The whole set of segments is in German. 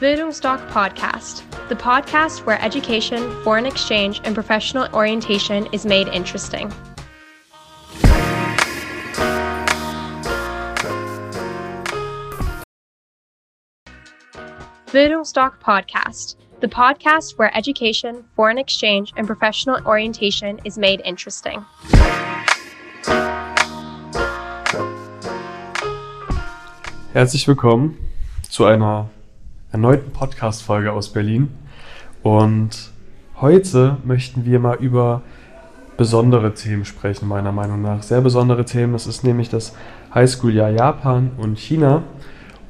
Bildungsdoc Podcast, the podcast where education, foreign exchange, and professional orientation is made interesting. Bildungsdoc Podcast, the podcast where education, foreign exchange, and professional orientation is made interesting. Herzlich willkommen zu einer erneuten Podcast-Folge aus Berlin. Und heute möchten wir mal über besondere Themen sprechen, meiner Meinung nach. Sehr besondere Themen. Das ist nämlich das Highschool-Jahr Japan und China.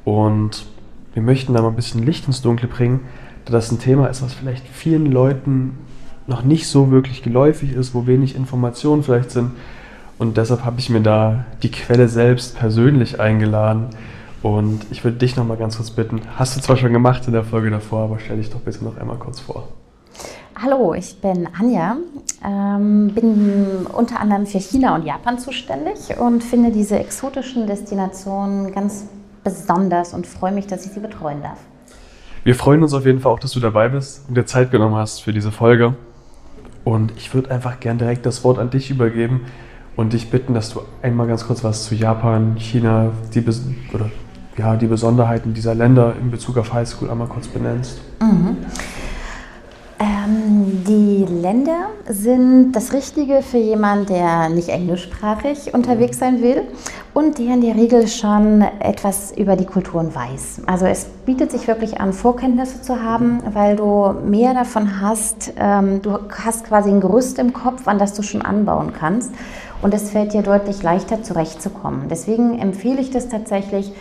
Und wir möchten da mal ein bisschen Licht ins Dunkle bringen, da das ein Thema ist, was vielleicht vielen Leuten noch nicht so wirklich geläufig ist, wo wenig Informationen vielleicht sind. Und deshalb habe ich mir da die Quelle selbst persönlich eingeladen. Und ich würde dich noch mal ganz kurz bitten, hast du zwar schon gemacht in der Folge davor, aber stell dich doch bitte noch einmal kurz vor. Hallo, ich bin Anja, ähm, bin unter anderem für China und Japan zuständig und finde diese exotischen Destinationen ganz besonders und freue mich, dass ich sie betreuen darf. Wir freuen uns auf jeden Fall auch, dass du dabei bist und dir Zeit genommen hast für diese Folge. Und ich würde einfach gern direkt das Wort an dich übergeben und dich bitten, dass du einmal ganz kurz was zu Japan, China, die, oder ja, die Besonderheiten dieser Länder in Bezug auf Highschool einmal kurz benennst. Mhm. Ähm, die Länder sind das Richtige für jemanden, der nicht englischsprachig unterwegs sein will und der in der Regel schon etwas über die Kulturen weiß. Also es bietet sich wirklich an, Vorkenntnisse zu haben, weil du mehr davon hast. Ähm, du hast quasi ein Gerüst im Kopf, an das du schon anbauen kannst. Und es fällt dir deutlich leichter zurechtzukommen. Deswegen empfehle ich das tatsächlich,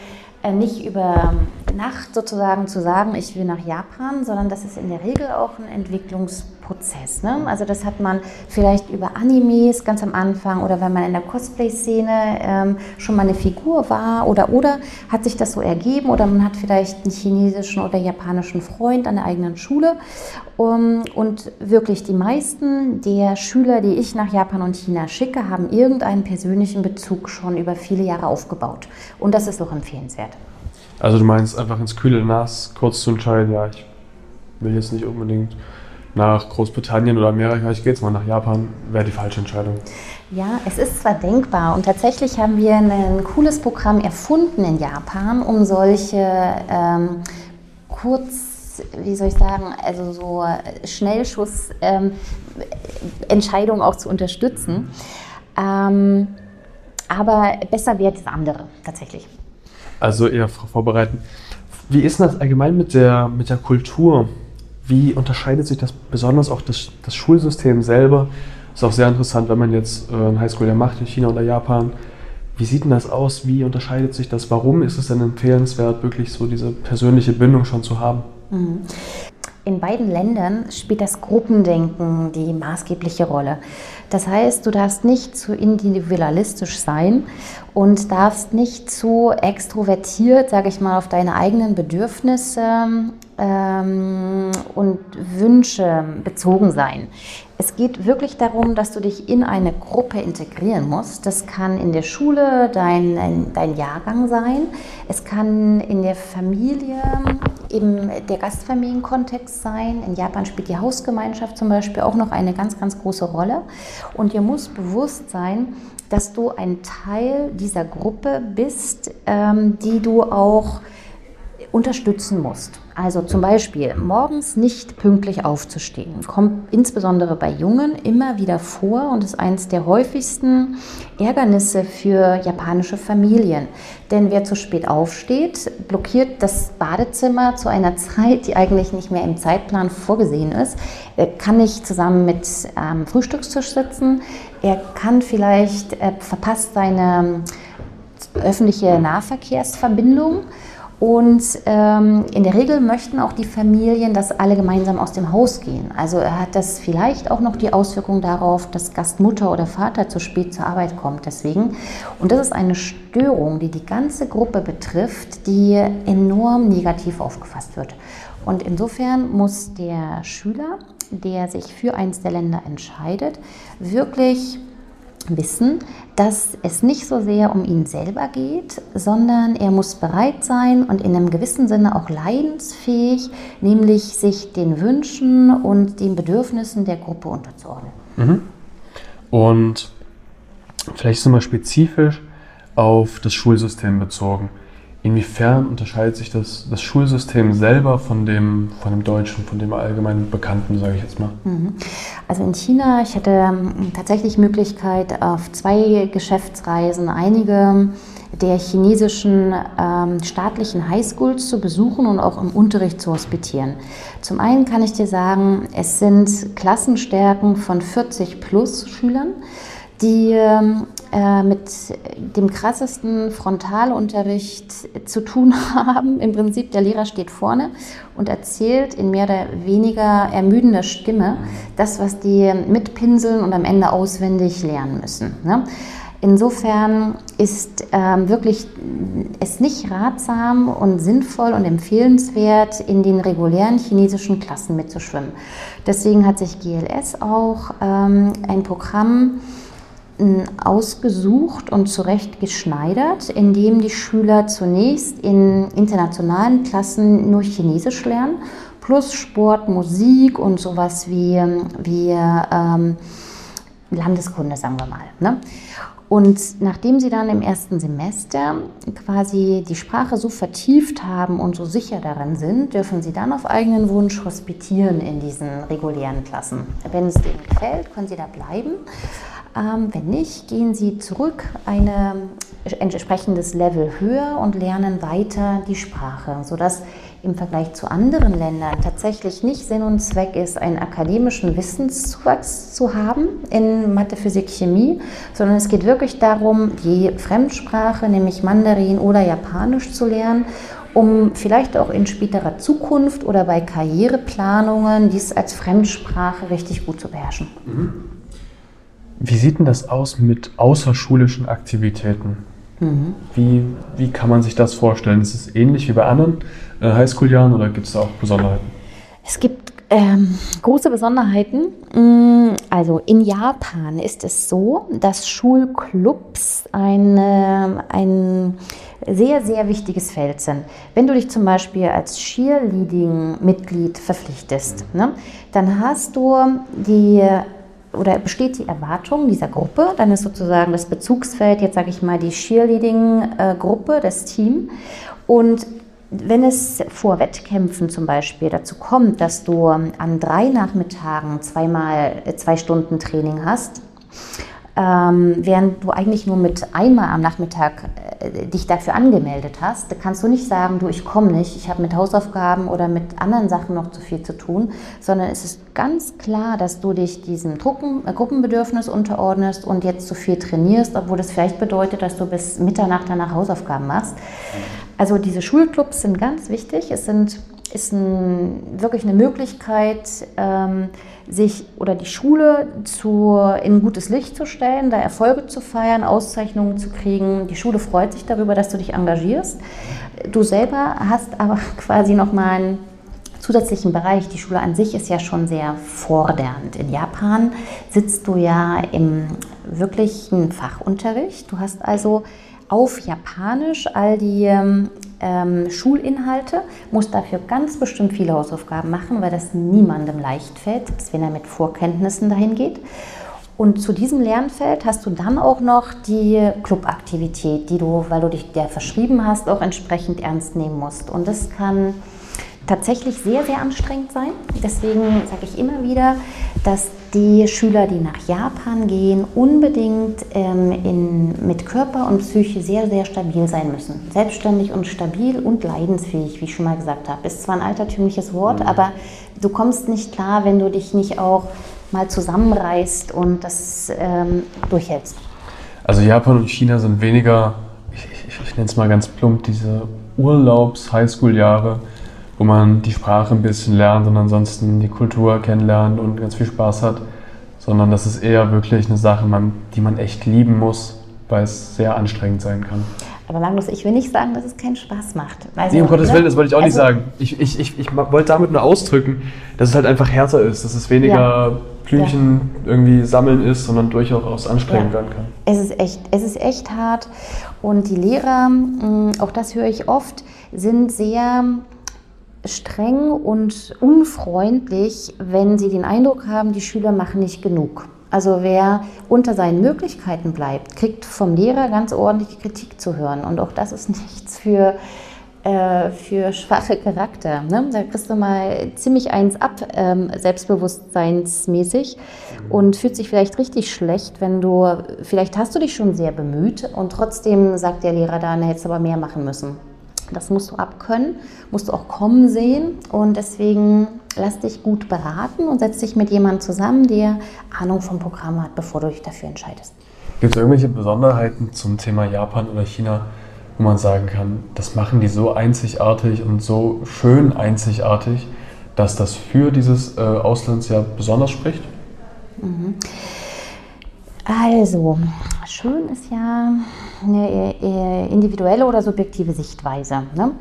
nicht über Nacht sozusagen zu sagen, ich will nach Japan, sondern das ist in der Regel auch ein Entwicklungsprozess. Ne? Also das hat man vielleicht über Animes ganz am Anfang oder wenn man in der Cosplay-Szene ähm, schon mal eine Figur war oder oder hat sich das so ergeben oder man hat vielleicht einen chinesischen oder japanischen Freund an der eigenen Schule um, und wirklich die meisten der Schüler, die ich nach Japan und China schicke, haben irgendeinen persönlichen Bezug schon über viele Jahre aufgebaut und das ist auch empfehlenswert. Also du meinst einfach ins kühle Nass kurz zu entscheiden, ja, ich will jetzt nicht unbedingt nach Großbritannien oder Amerika, ich gehe jetzt mal nach Japan, wäre die falsche Entscheidung. Ja, es ist zwar denkbar und tatsächlich haben wir ein cooles Programm erfunden in Japan, um solche ähm, kurz, wie soll ich sagen, also so Schnellschuss-Entscheidungen ähm, auch zu unterstützen. Ähm, aber besser wäre das andere tatsächlich. Also eher vorbereiten. Wie ist denn das allgemein mit der, mit der Kultur? Wie unterscheidet sich das besonders auch das, das Schulsystem selber? Ist auch sehr interessant, wenn man jetzt äh, ein Highschool macht in China oder Japan. Wie sieht denn das aus? Wie unterscheidet sich das? Warum ist es denn empfehlenswert, wirklich so diese persönliche Bindung schon zu haben? Mhm. In beiden Ländern spielt das Gruppendenken die maßgebliche Rolle. Das heißt, du darfst nicht zu individualistisch sein und darfst nicht zu extrovertiert, sage ich mal, auf deine eigenen Bedürfnisse ähm, und Wünsche bezogen sein. Es geht wirklich darum, dass du dich in eine Gruppe integrieren musst. Das kann in der Schule dein, dein Jahrgang sein. Es kann in der Familie, im der Gastfamilienkontext sein. In Japan spielt die Hausgemeinschaft zum Beispiel auch noch eine ganz, ganz große Rolle. Und dir muss bewusst sein, dass du ein Teil dieser Gruppe bist, ähm, die du auch unterstützen musst. Also zum Beispiel morgens nicht pünktlich aufzustehen, kommt insbesondere bei Jungen immer wieder vor und ist eines der häufigsten Ärgernisse für japanische Familien. Denn wer zu spät aufsteht, blockiert das Badezimmer zu einer Zeit, die eigentlich nicht mehr im Zeitplan vorgesehen ist. Er kann nicht zusammen mit ähm, Frühstückstisch sitzen. Er kann vielleicht, äh, verpasst seine öffentliche Nahverkehrsverbindung und ähm, in der Regel möchten auch die Familien, dass alle gemeinsam aus dem Haus gehen. Also hat das vielleicht auch noch die Auswirkung darauf, dass Gastmutter oder Vater zu spät zur Arbeit kommt. Deswegen. Und das ist eine Störung, die die ganze Gruppe betrifft, die enorm negativ aufgefasst wird. Und insofern muss der Schüler, der sich für eines der Länder entscheidet, wirklich wissen, dass es nicht so sehr um ihn selber geht, sondern er muss bereit sein und in einem gewissen Sinne auch leidensfähig, nämlich sich den Wünschen und den Bedürfnissen der Gruppe unterzuordnen. Mhm. Und vielleicht sind wir spezifisch auf das Schulsystem bezogen. Inwiefern unterscheidet sich das, das Schulsystem selber von dem, von dem deutschen, von dem allgemein bekannten, sage ich jetzt mal? Mhm. Also in China, ich hatte ähm, tatsächlich Möglichkeit, auf zwei Geschäftsreisen einige der chinesischen ähm, staatlichen Highschools zu besuchen und auch im Unterricht zu hospitieren. Zum einen kann ich dir sagen, es sind Klassenstärken von 40 plus Schülern die ähm, äh, mit dem krassesten Frontalunterricht zu tun haben. Im Prinzip, der Lehrer steht vorne und erzählt in mehr oder weniger ermüdender Stimme das, was die mitpinseln und am Ende auswendig lernen müssen. Ne? Insofern ist ähm, wirklich es nicht ratsam und sinnvoll und empfehlenswert, in den regulären chinesischen Klassen mitzuschwimmen. Deswegen hat sich GLS auch ähm, ein Programm ausgesucht und zurechtgeschneidert, indem die Schüler zunächst in internationalen Klassen nur Chinesisch lernen, plus Sport, Musik und sowas wie, wie ähm, Landeskunde, sagen wir mal. Ne? Und nachdem sie dann im ersten Semester quasi die Sprache so vertieft haben und so sicher darin sind, dürfen sie dann auf eigenen Wunsch hospitieren in diesen regulären Klassen. Wenn es denen gefällt, können sie da bleiben. Ähm, wenn nicht, gehen Sie zurück ein entsprechendes Level höher und lernen weiter die Sprache, sodass im Vergleich zu anderen Ländern tatsächlich nicht Sinn und Zweck ist, einen akademischen Wissenszuwachs zu haben in Mathe, Physik, Chemie, sondern es geht wirklich darum, die Fremdsprache, nämlich Mandarin oder Japanisch zu lernen um vielleicht auch in späterer Zukunft oder bei Karriereplanungen dies als Fremdsprache richtig gut zu beherrschen. Mhm. Wie sieht denn das aus mit außerschulischen Aktivitäten? Mhm. Wie, wie kann man sich das vorstellen? Ist es ähnlich wie bei anderen äh, Highschool-Jahren oder gibt es da auch Besonderheiten? Es gibt ähm, große Besonderheiten. Mm, also in Japan ist es so, dass Schulclubs eine, ein sehr, sehr wichtiges Feld sind. Wenn du dich zum Beispiel als Cheerleading-Mitglied verpflichtest, ne, dann hast du die oder besteht die Erwartung dieser Gruppe, dann ist sozusagen das Bezugsfeld, jetzt sage ich mal, die Cheerleading-Gruppe, das Team. Und wenn es vor Wettkämpfen zum Beispiel dazu kommt, dass du an drei Nachmittagen zweimal zwei Stunden Training hast, ähm, während du eigentlich nur mit einmal am Nachmittag äh, dich dafür angemeldet hast, kannst du nicht sagen, du, ich komme nicht, ich habe mit Hausaufgaben oder mit anderen Sachen noch zu viel zu tun, sondern es ist ganz klar, dass du dich diesem Drucken, äh, Gruppenbedürfnis unterordnest und jetzt zu viel trainierst, obwohl das vielleicht bedeutet, dass du bis Mitternacht danach Hausaufgaben machst. Also diese Schulclubs sind ganz wichtig. Es sind, ist ein, wirklich eine Möglichkeit, ähm, sich oder die Schule zu, in gutes Licht zu stellen, da Erfolge zu feiern, Auszeichnungen zu kriegen. Die Schule freut sich darüber, dass du dich engagierst. Du selber hast aber quasi nochmal einen zusätzlichen Bereich. Die Schule an sich ist ja schon sehr fordernd. In Japan sitzt du ja im wirklichen Fachunterricht. Du hast also auf Japanisch all die ähm, ähm, Schulinhalte, muss dafür ganz bestimmt viele Hausaufgaben machen, weil das niemandem leicht fällt, selbst wenn er mit Vorkenntnissen dahin geht. Und zu diesem Lernfeld hast du dann auch noch die Clubaktivität, die du, weil du dich der verschrieben hast, auch entsprechend ernst nehmen musst. Und das kann tatsächlich sehr, sehr anstrengend sein. Deswegen sage ich immer wieder, dass die Schüler, die nach Japan gehen, unbedingt ähm, in, mit Körper und Psyche sehr, sehr stabil sein müssen. Selbstständig und stabil und leidensfähig, wie ich schon mal gesagt habe. Ist zwar ein altertümliches Wort, mhm. aber du kommst nicht klar, wenn du dich nicht auch mal zusammenreißt und das ähm, durchhältst. Also Japan und China sind weniger, ich, ich, ich nenne es mal ganz plump, diese Urlaubs-Highschool-Jahre wo man die Sprache ein bisschen lernt und ansonsten die Kultur kennenlernt und ganz viel Spaß hat, sondern das ist eher wirklich eine Sache, die man echt lieben muss, weil es sehr anstrengend sein kann. Aber Magnus, ich will nicht sagen, dass es keinen Spaß macht. Also, nee, um Gottes ne? Willen, das wollte ich auch also, nicht sagen. Ich, ich, ich, ich wollte damit nur ausdrücken, dass es halt einfach härter ist, dass es weniger, ja. Blümchen ja. irgendwie sammeln ist, sondern durchaus anstrengend ja. werden kann. Es ist echt, es ist echt hart. Und die Lehrer, mm, auch das höre ich oft, sind sehr streng und unfreundlich, wenn sie den Eindruck haben, die Schüler machen nicht genug. Also wer unter seinen Möglichkeiten bleibt, kriegt vom Lehrer ganz ordentlich Kritik zu hören. Und auch das ist nichts für, äh, für schwache Charakter. Ne? Da kriegst du mal ziemlich eins ab, ähm, selbstbewusstseinsmäßig und fühlt sich vielleicht richtig schlecht, wenn du, vielleicht hast du dich schon sehr bemüht und trotzdem sagt der Lehrer dann, hättest aber mehr machen müssen. Das musst du abkönnen, musst du auch kommen sehen und deswegen lass dich gut beraten und setz dich mit jemandem zusammen, der Ahnung vom Programm hat, bevor du dich dafür entscheidest. Gibt es irgendwelche Besonderheiten zum Thema Japan oder China, wo man sagen kann, das machen die so einzigartig und so schön einzigartig, dass das für dieses äh, Auslandsjahr besonders spricht? Mhm. Also, schön ist ja eine äh, individuelle oder subjektive Sichtweise. Ne?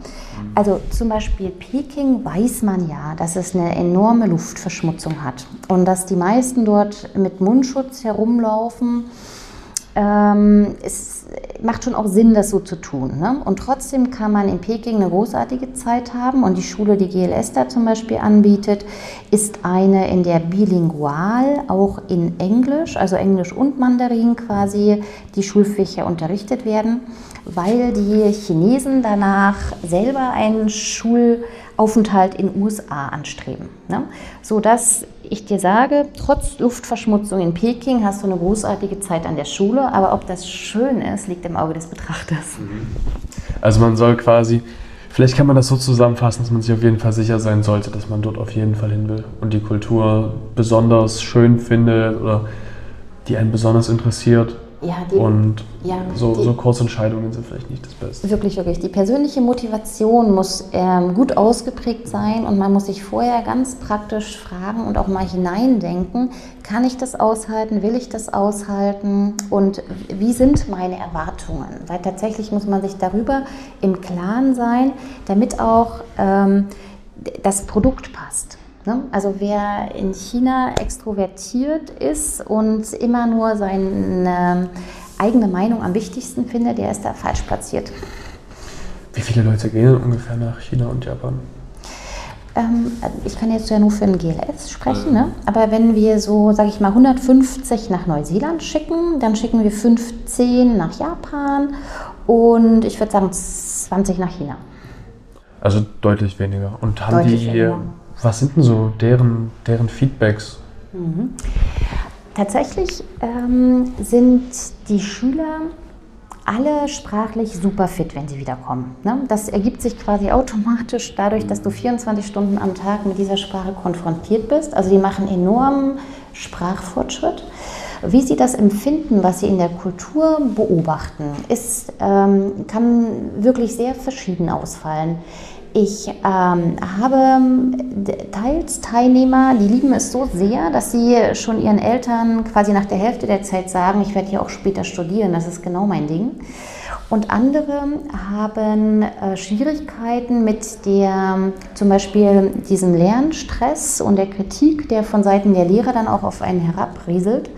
Also zum Beispiel Peking weiß man ja, dass es eine enorme Luftverschmutzung hat und dass die meisten dort mit Mundschutz herumlaufen ähm, es macht schon auch Sinn, das so zu tun. Ne? Und trotzdem kann man in Peking eine großartige Zeit haben. Und die Schule, die GLS da zum Beispiel anbietet, ist eine, in der bilingual auch in Englisch, also Englisch und Mandarin quasi, die Schulfächer unterrichtet werden, weil die Chinesen danach selber einen Schulaufenthalt in USA anstreben. Ne? Sodass ich dir sage, trotz Luftverschmutzung in Peking hast du eine großartige Zeit an der Schule, aber ob das schön ist, liegt im Auge des Betrachters. Mhm. Also man soll quasi, vielleicht kann man das so zusammenfassen, dass man sich auf jeden Fall sicher sein sollte, dass man dort auf jeden Fall hin will und die Kultur besonders schön findet oder die einen besonders interessiert ja, die, und ja, so, die, so Kurzentscheidungen sind vielleicht nicht das Beste. Wirklich, wirklich. Die persönliche Motivation muss ähm, gut ausgeprägt sein und man muss sich vorher ganz praktisch fragen und auch mal hineindenken, kann ich das aushalten, will ich das aushalten und wie sind meine Erwartungen? Weil tatsächlich muss man sich darüber im Klaren sein, damit auch ähm, das Produkt passt. Ne? Also wer in China extrovertiert ist und immer nur seine eigene Meinung am wichtigsten findet, der ist da falsch platziert. Wie viele Leute gehen ungefähr nach China und Japan? Ähm, ich kann jetzt ja nur für den GLS sprechen, ne? aber wenn wir so, sage ich mal, 150 nach Neuseeland schicken, dann schicken wir 15 nach Japan und ich würde sagen 20 nach China. Also deutlich weniger. Und haben deutlich die weniger. Was sind denn so deren, deren Feedbacks? Mhm. Tatsächlich ähm, sind die Schüler alle sprachlich super fit, wenn sie wiederkommen. Ne? Das ergibt sich quasi automatisch dadurch, dass du 24 Stunden am Tag mit dieser Sprache konfrontiert bist. Also die machen enormen Sprachfortschritt. Wie sie das empfinden, was sie in der Kultur beobachten, ist, ähm, kann wirklich sehr verschieden ausfallen. Ich ähm, habe teils Teilnehmer, die lieben es so sehr, dass sie schon ihren Eltern quasi nach der Hälfte der Zeit sagen, ich werde hier auch später studieren, das ist genau mein Ding. Und andere haben äh, Schwierigkeiten mit der, zum Beispiel diesem Lernstress und der Kritik, der von Seiten der Lehrer dann auch auf einen herabrieselt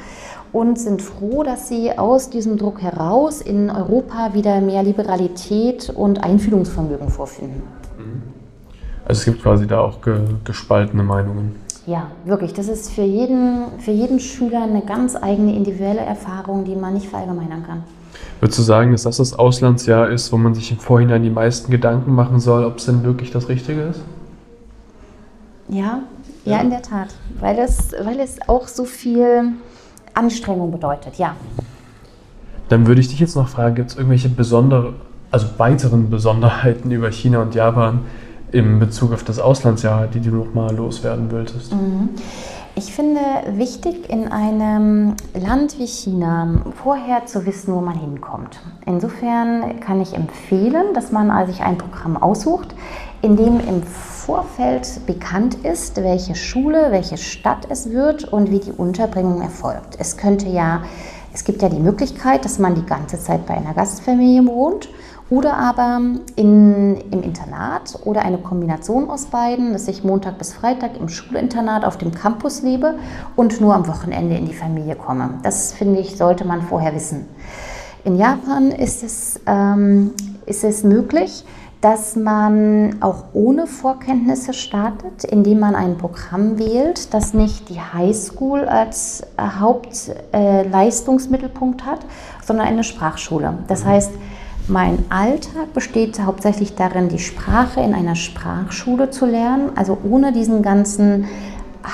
und sind froh, dass sie aus diesem Druck heraus in Europa wieder mehr Liberalität und Einfühlungsvermögen vorfinden. Also es gibt quasi da auch ge gespaltene Meinungen. Ja, wirklich. Das ist für jeden, für jeden Schüler eine ganz eigene individuelle Erfahrung, die man nicht verallgemeinern kann. Würdest du sagen, dass das das Auslandsjahr ist, wo man sich im Vorhinein die meisten Gedanken machen soll, ob es denn wirklich das Richtige ist? Ja, ja, ja, in der Tat. Weil es, weil es auch so viel Anstrengung bedeutet, ja. Dann würde ich dich jetzt noch fragen, gibt es irgendwelche besondere, also weiteren Besonderheiten über China und Japan, in Bezug auf das Auslandsjahr, die du noch mal loswerden wolltest? Mhm. Ich finde wichtig, in einem Land wie China vorher zu wissen, wo man hinkommt. Insofern kann ich empfehlen, dass man sich ein Programm aussucht, in dem im Vorfeld bekannt ist, welche Schule, welche Stadt es wird und wie die Unterbringung erfolgt. Es könnte ja, es gibt ja die Möglichkeit, dass man die ganze Zeit bei einer Gastfamilie wohnt oder aber in, im Internat oder eine Kombination aus beiden, dass ich Montag bis Freitag im Schulinternat auf dem Campus lebe und nur am Wochenende in die Familie komme. Das finde ich, sollte man vorher wissen. In Japan ist es, ähm, ist es möglich, dass man auch ohne Vorkenntnisse startet, indem man ein Programm wählt, das nicht die Highschool als Hauptleistungsmittelpunkt äh, hat, sondern eine Sprachschule. Das heißt, mein Alltag besteht hauptsächlich darin, die Sprache in einer Sprachschule zu lernen, also ohne diesen ganzen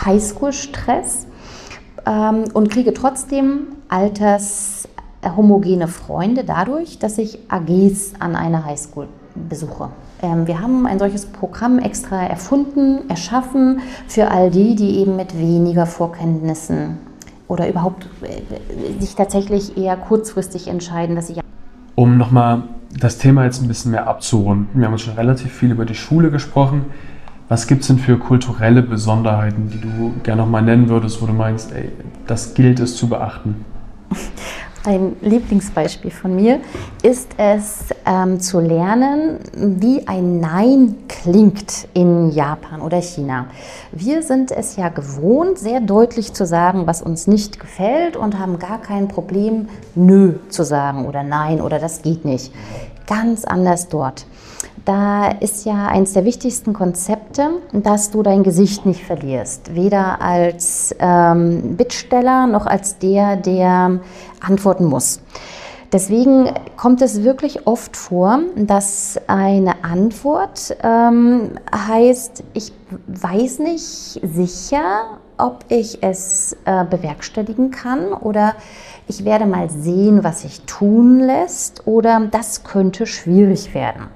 Highschool-Stress ähm, und kriege trotzdem altershomogene Freunde dadurch, dass ich AGs an einer Highschool besuche. Ähm, wir haben ein solches Programm extra erfunden, erschaffen für all die, die eben mit weniger Vorkenntnissen oder überhaupt äh, sich tatsächlich eher kurzfristig entscheiden, dass ich um nochmal das Thema jetzt ein bisschen mehr abzurunden, wir haben uns schon relativ viel über die Schule gesprochen. Was gibt es denn für kulturelle Besonderheiten, die du gerne nochmal nennen würdest, wo du meinst, ey, das gilt es zu beachten? Ein Lieblingsbeispiel von mir ist es ähm, zu lernen, wie ein Nein klingt in Japan oder China. Wir sind es ja gewohnt, sehr deutlich zu sagen, was uns nicht gefällt und haben gar kein Problem, Nö zu sagen oder Nein oder das geht nicht. Ganz anders dort da ist ja eines der wichtigsten Konzepte, dass du dein Gesicht nicht verlierst. Weder als ähm, Bittsteller noch als der, der antworten muss. Deswegen kommt es wirklich oft vor, dass eine Antwort ähm, heißt, ich weiß nicht sicher, ob ich es äh, bewerkstelligen kann oder ich werde mal sehen, was sich tun lässt oder das könnte schwierig werden.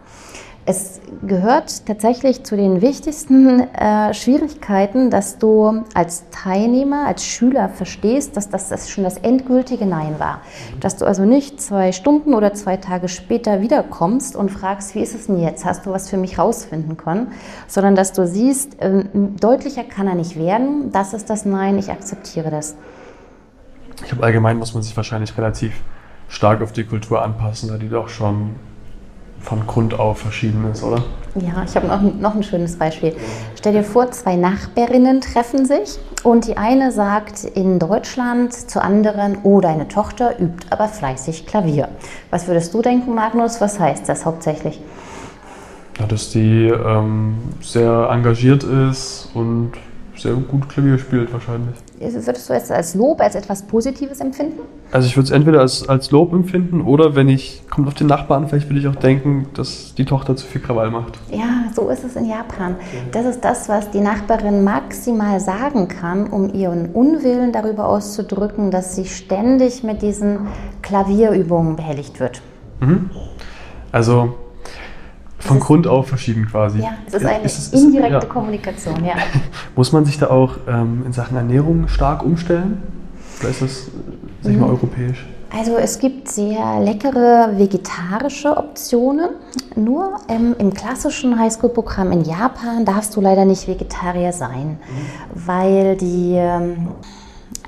Es gehört tatsächlich zu den wichtigsten äh, Schwierigkeiten, dass du als Teilnehmer, als Schüler verstehst, dass das, das schon das endgültige Nein war. Dass du also nicht zwei Stunden oder zwei Tage später wiederkommst und fragst, wie ist es denn jetzt? Hast du was für mich rausfinden können? Sondern dass du siehst, äh, deutlicher kann er nicht werden. Das ist das Nein, ich akzeptiere das. Ich glaube, allgemein muss man sich wahrscheinlich relativ stark auf die Kultur anpassen, da die doch schon von Grund auf verschieden ist, oder? Ja, ich habe noch, noch ein schönes Beispiel. Stell dir vor, zwei Nachbarinnen treffen sich und die eine sagt in Deutschland zur anderen, oh, deine Tochter übt aber fleißig Klavier. Was würdest du denken, Magnus? Was heißt das hauptsächlich? Ja, dass die ähm, sehr engagiert ist und sehr gut Klavier spielt wahrscheinlich. Würdest du es als Lob, als etwas Positives empfinden? Also ich würde es entweder als, als Lob empfinden oder wenn ich, kommt auf den Nachbarn, vielleicht würde ich auch denken, dass die Tochter zu viel Krawall macht. Ja, so ist es in Japan. Das ist das, was die Nachbarin maximal sagen kann, um ihren Unwillen darüber auszudrücken, dass sie ständig mit diesen Klavierübungen behelligt wird. Mhm. Also von Grund auf verschieden quasi. Ja, es ist eine ist es, indirekte ist, ja. Kommunikation, ja. Muss man sich da auch ähm, in Sachen Ernährung stark umstellen? Oder ist das, sag ich mal, mhm. europäisch? Also es gibt sehr leckere vegetarische Optionen. Nur ähm, im klassischen Highschool-Programm in Japan darfst du leider nicht Vegetarier sein, mhm. weil die ähm,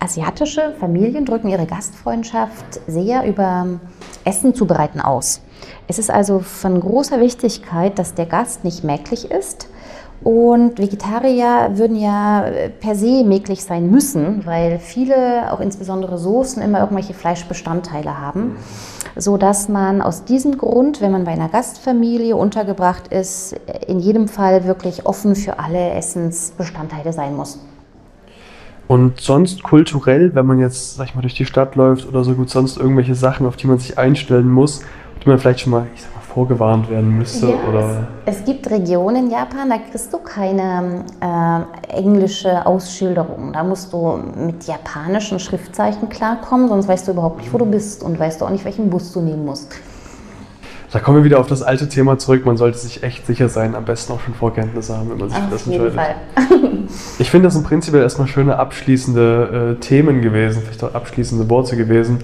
asiatische Familien drücken ihre Gastfreundschaft sehr über Essen zubereiten aus. Es ist also von großer Wichtigkeit, dass der Gast nicht mäglich ist. Und Vegetarier würden ja äh, per se mäglich sein müssen, weil viele, auch insbesondere Soßen, immer irgendwelche Fleischbestandteile haben, so dass man aus diesem Grund, wenn man bei einer Gastfamilie untergebracht ist, in jedem Fall wirklich offen für alle Essensbestandteile sein muss. Und sonst kulturell, wenn man jetzt, sag ich mal, durch die Stadt läuft oder so gut, sonst irgendwelche Sachen, auf die man sich einstellen muss, die man vielleicht schon mal, ich sag mal, vorgewarnt werden müsste? Ja, oder? Es, es, gibt Regionen in Japan, da kriegst du keine äh, englische Ausschilderung. Da musst du mit japanischen Schriftzeichen klarkommen, sonst weißt du überhaupt nicht, wo du bist und weißt du auch nicht, welchen Bus du nehmen musst. Da kommen wir wieder auf das alte Thema zurück. Man sollte sich echt sicher sein, am besten auch schon Vorkenntnisse haben, wenn man sich auf das entscheidet. Fall. ich finde, das sind prinzipiell erstmal schöne abschließende äh, Themen gewesen, vielleicht auch abschließende Worte gewesen.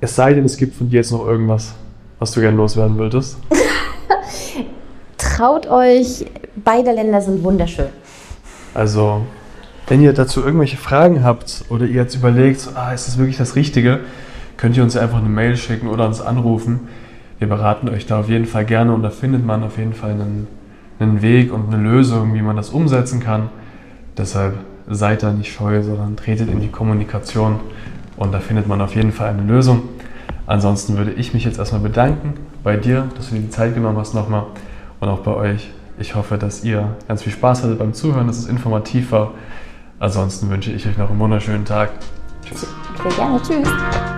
Es sei denn, es gibt von dir jetzt noch irgendwas, was du gerne loswerden würdest? Traut euch, beide Länder sind wunderschön. Also, wenn ihr dazu irgendwelche Fragen habt oder ihr jetzt überlegt, ah, ist das wirklich das Richtige, könnt ihr uns einfach eine Mail schicken oder uns anrufen. Wir beraten euch da auf jeden Fall gerne und da findet man auf jeden Fall einen, einen Weg und eine Lösung, wie man das umsetzen kann. Deshalb seid da nicht scheu, sondern tretet in die Kommunikation und da findet man auf jeden Fall eine Lösung. Ansonsten würde ich mich jetzt erstmal bedanken bei dir, dass du dir die Zeit genommen hast nochmal und auch bei euch. Ich hoffe, dass ihr ganz viel Spaß hattet beim Zuhören, dass es informativ war. Ansonsten wünsche ich euch noch einen wunderschönen Tag. Tschüss. Sehr gerne. Tschüss.